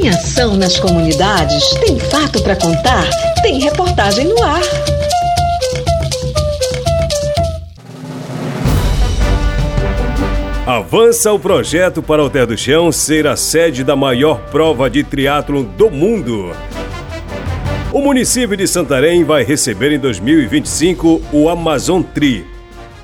Tem ação nas comunidades? Tem fato para contar? Tem reportagem no ar. Avança o projeto para Alter do Chão ser a sede da maior prova de triatlon do mundo. O município de Santarém vai receber em 2025 o Amazon Tri.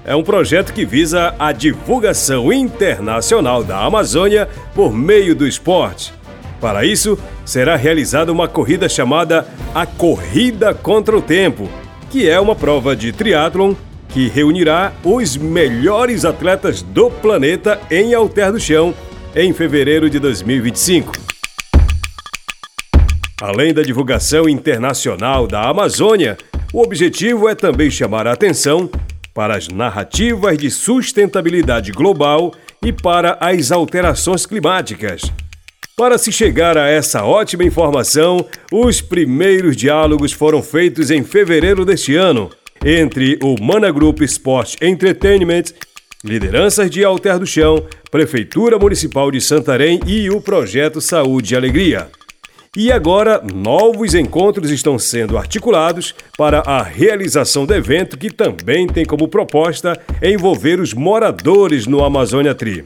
É um projeto que visa a divulgação internacional da Amazônia por meio do esporte. Para isso, será realizada uma corrida chamada a Corrida contra o Tempo, que é uma prova de triatlon que reunirá os melhores atletas do planeta em Alter do Chão em fevereiro de 2025. Além da divulgação internacional da Amazônia, o objetivo é também chamar a atenção para as narrativas de sustentabilidade global e para as alterações climáticas. Para se chegar a essa ótima informação, os primeiros diálogos foram feitos em fevereiro deste ano entre o Mana Group Sport Entertainment, lideranças de Alter do Chão, Prefeitura Municipal de Santarém e o Projeto Saúde e Alegria. E agora, novos encontros estão sendo articulados para a realização do evento que também tem como proposta envolver os moradores no Amazônia Tri.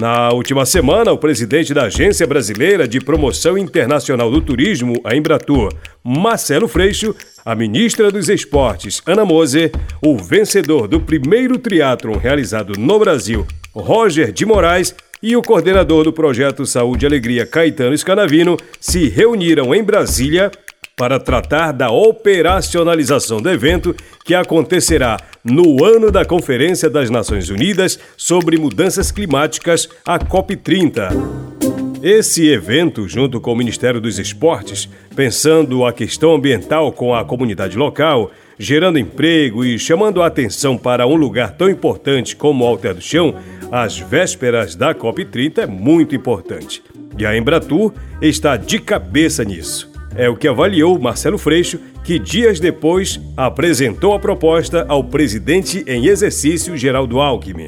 Na última semana, o presidente da Agência Brasileira de Promoção Internacional do Turismo, a Embratur, Marcelo Freixo, a ministra dos Esportes, Ana Moser, o vencedor do primeiro triatlon realizado no Brasil, Roger de Moraes, e o coordenador do projeto Saúde e Alegria, Caetano Scanavino, se reuniram em Brasília para tratar da operacionalização do evento que acontecerá no ano da Conferência das Nações Unidas sobre Mudanças Climáticas, a COP30. Esse evento, junto com o Ministério dos Esportes, pensando a questão ambiental com a comunidade local, gerando emprego e chamando a atenção para um lugar tão importante como o Alter do Chão, às vésperas da COP30 é muito importante. E a Embratur está de cabeça nisso. É o que avaliou Marcelo Freixo, que dias depois apresentou a proposta ao presidente em exercício Geraldo Alckmin.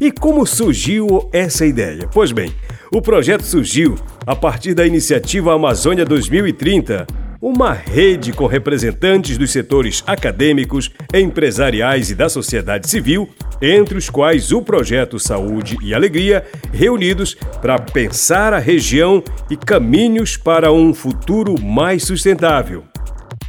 E como surgiu essa ideia? Pois bem, o projeto surgiu a partir da iniciativa Amazônia 2030, uma rede com representantes dos setores acadêmicos, empresariais e da sociedade civil, entre os quais o projeto Saúde e Alegria, reunidos para pensar a região e caminhos para um futuro mais sustentável.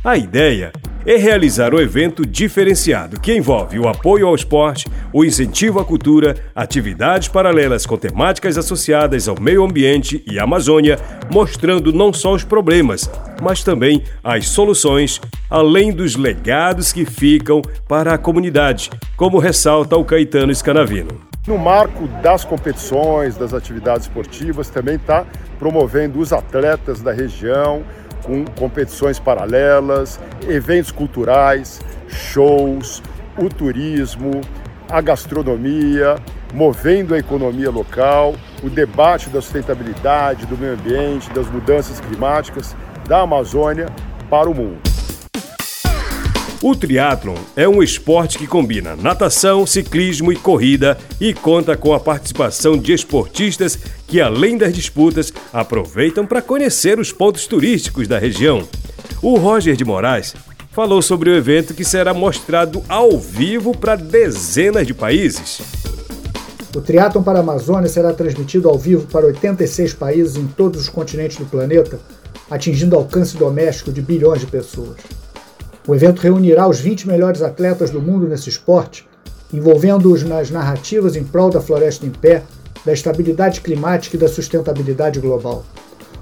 A ideia é realizar um evento diferenciado que envolve o apoio ao esporte, o incentivo à cultura, atividades paralelas com temáticas associadas ao meio ambiente e Amazônia, mostrando não só os problemas, mas também as soluções, além dos legados que ficam para a comunidade, como ressalta o Caetano Scanavino. No marco das competições, das atividades esportivas, também está promovendo os atletas da região, com competições paralelas, eventos culturais, shows, o turismo, a gastronomia, movendo a economia local, o debate da sustentabilidade, do meio ambiente, das mudanças climáticas da Amazônia para o mundo. O triatlon é um esporte que combina natação, ciclismo e corrida e conta com a participação de esportistas que, além das disputas, aproveitam para conhecer os pontos turísticos da região. O Roger de Moraes falou sobre o evento que será mostrado ao vivo para dezenas de países. O Triatlon para a Amazônia será transmitido ao vivo para 86 países em todos os continentes do planeta, atingindo alcance doméstico de bilhões de pessoas. O evento reunirá os 20 melhores atletas do mundo nesse esporte, envolvendo-os nas narrativas em prol da floresta em pé, da estabilidade climática e da sustentabilidade global.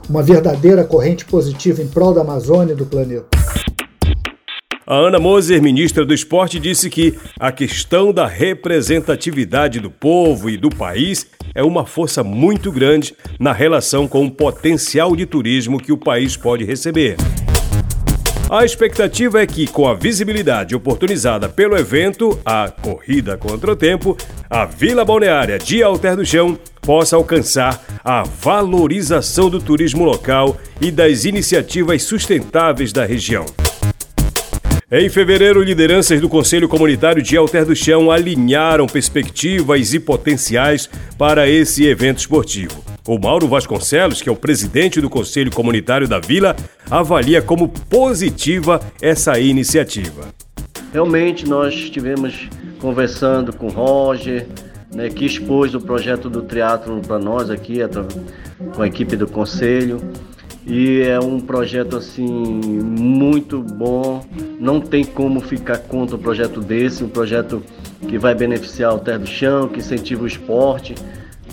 Uma verdadeira corrente positiva em prol da Amazônia e do planeta. A Ana Moser, ministra do Esporte, disse que a questão da representatividade do povo e do país é uma força muito grande na relação com o potencial de turismo que o país pode receber. A expectativa é que, com a visibilidade oportunizada pelo evento, a Corrida Contra o Tempo, a Vila Balneária de Alter do Chão possa alcançar a valorização do turismo local e das iniciativas sustentáveis da região. Em fevereiro, lideranças do Conselho Comunitário de Alter do Chão alinharam perspectivas e potenciais para esse evento esportivo. O Mauro Vasconcelos, que é o presidente do Conselho Comunitário da Vila, avalia como positiva essa iniciativa. Realmente nós estivemos conversando com o Roger, né, que expôs o projeto do triatlo para nós aqui, com a equipe do conselho. E é um projeto assim muito bom. Não tem como ficar contra um projeto desse, um projeto que vai beneficiar o Terra do Chão, que incentiva o esporte,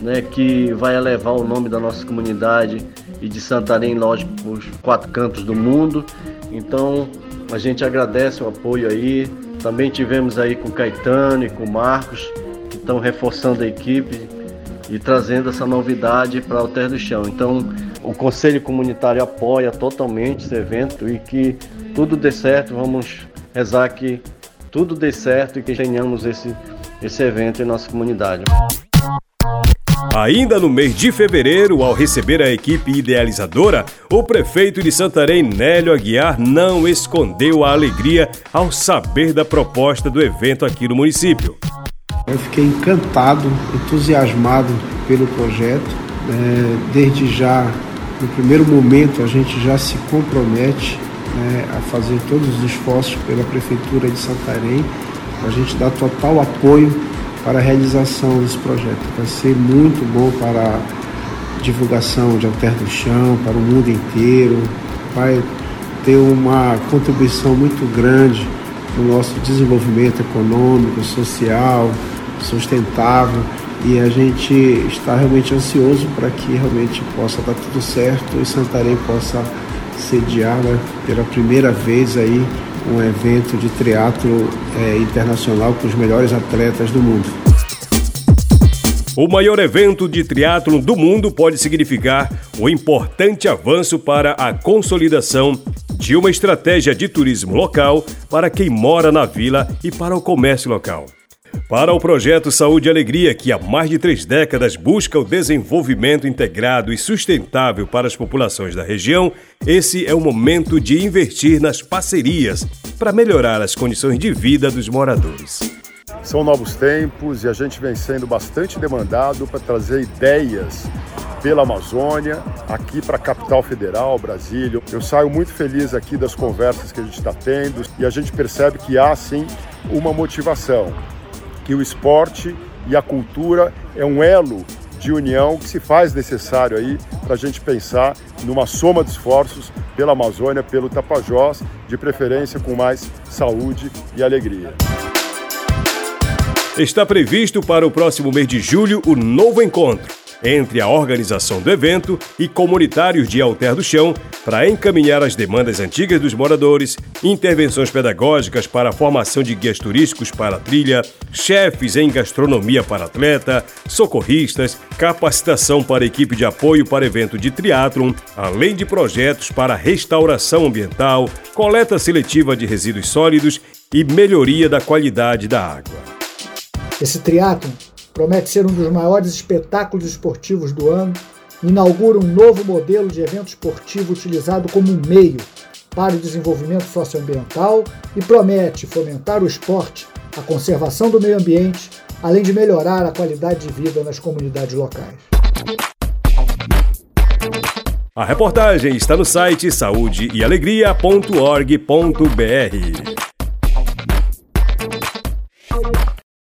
né, que vai elevar o nome da nossa comunidade e de Santarém, lógico, para os quatro cantos do mundo. Então a gente agradece o apoio aí. Também tivemos aí com o Caetano e com o Marcos, que estão reforçando a equipe e trazendo essa novidade para o Terra do Chão. Então o Conselho Comunitário apoia totalmente esse evento e que tudo dê certo. Vamos rezar que tudo dê certo e que tenhamos esse, esse evento em nossa comunidade. Ainda no mês de fevereiro, ao receber a equipe idealizadora, o prefeito de Santarém, Nélio Aguiar, não escondeu a alegria ao saber da proposta do evento aqui no município. Eu fiquei encantado, entusiasmado pelo projeto. É, desde já no primeiro momento, a gente já se compromete né, a fazer todos os esforços pela Prefeitura de Santarém a gente dar total apoio para a realização desse projeto. Vai ser muito bom para a divulgação de Alter do Chão, para o mundo inteiro, vai ter uma contribuição muito grande no nosso desenvolvimento econômico, social, sustentável e a gente está realmente ansioso para que realmente possa dar tudo certo e Santarém possa sediar né, pela primeira vez aí um evento de triatlo é, internacional com os melhores atletas do mundo. O maior evento de triatlo do mundo pode significar um importante avanço para a consolidação de uma estratégia de turismo local para quem mora na vila e para o comércio local. Para o projeto Saúde e Alegria, que há mais de três décadas busca o desenvolvimento integrado e sustentável para as populações da região, esse é o momento de investir nas parcerias para melhorar as condições de vida dos moradores. São novos tempos e a gente vem sendo bastante demandado para trazer ideias pela Amazônia, aqui para a capital federal, Brasília. Eu saio muito feliz aqui das conversas que a gente está tendo e a gente percebe que há sim uma motivação que o esporte e a cultura é um elo de união que se faz necessário aí para a gente pensar numa soma de esforços pela Amazônia, pelo Tapajós, de preferência com mais saúde e alegria. Está previsto para o próximo mês de julho o novo encontro entre a organização do evento e comunitários de Alter do Chão para encaminhar as demandas antigas dos moradores, intervenções pedagógicas para a formação de guias turísticos para a trilha, chefes em gastronomia para atleta, socorristas, capacitação para equipe de apoio para evento de triatlon, além de projetos para restauração ambiental, coleta seletiva de resíduos sólidos e melhoria da qualidade da água. Esse triatlon promete ser um dos maiores espetáculos esportivos do ano, inaugura um novo modelo de evento esportivo utilizado como um meio para o desenvolvimento socioambiental e promete fomentar o esporte, a conservação do meio ambiente, além de melhorar a qualidade de vida nas comunidades locais. A reportagem está no site saúdeealegria.org.br.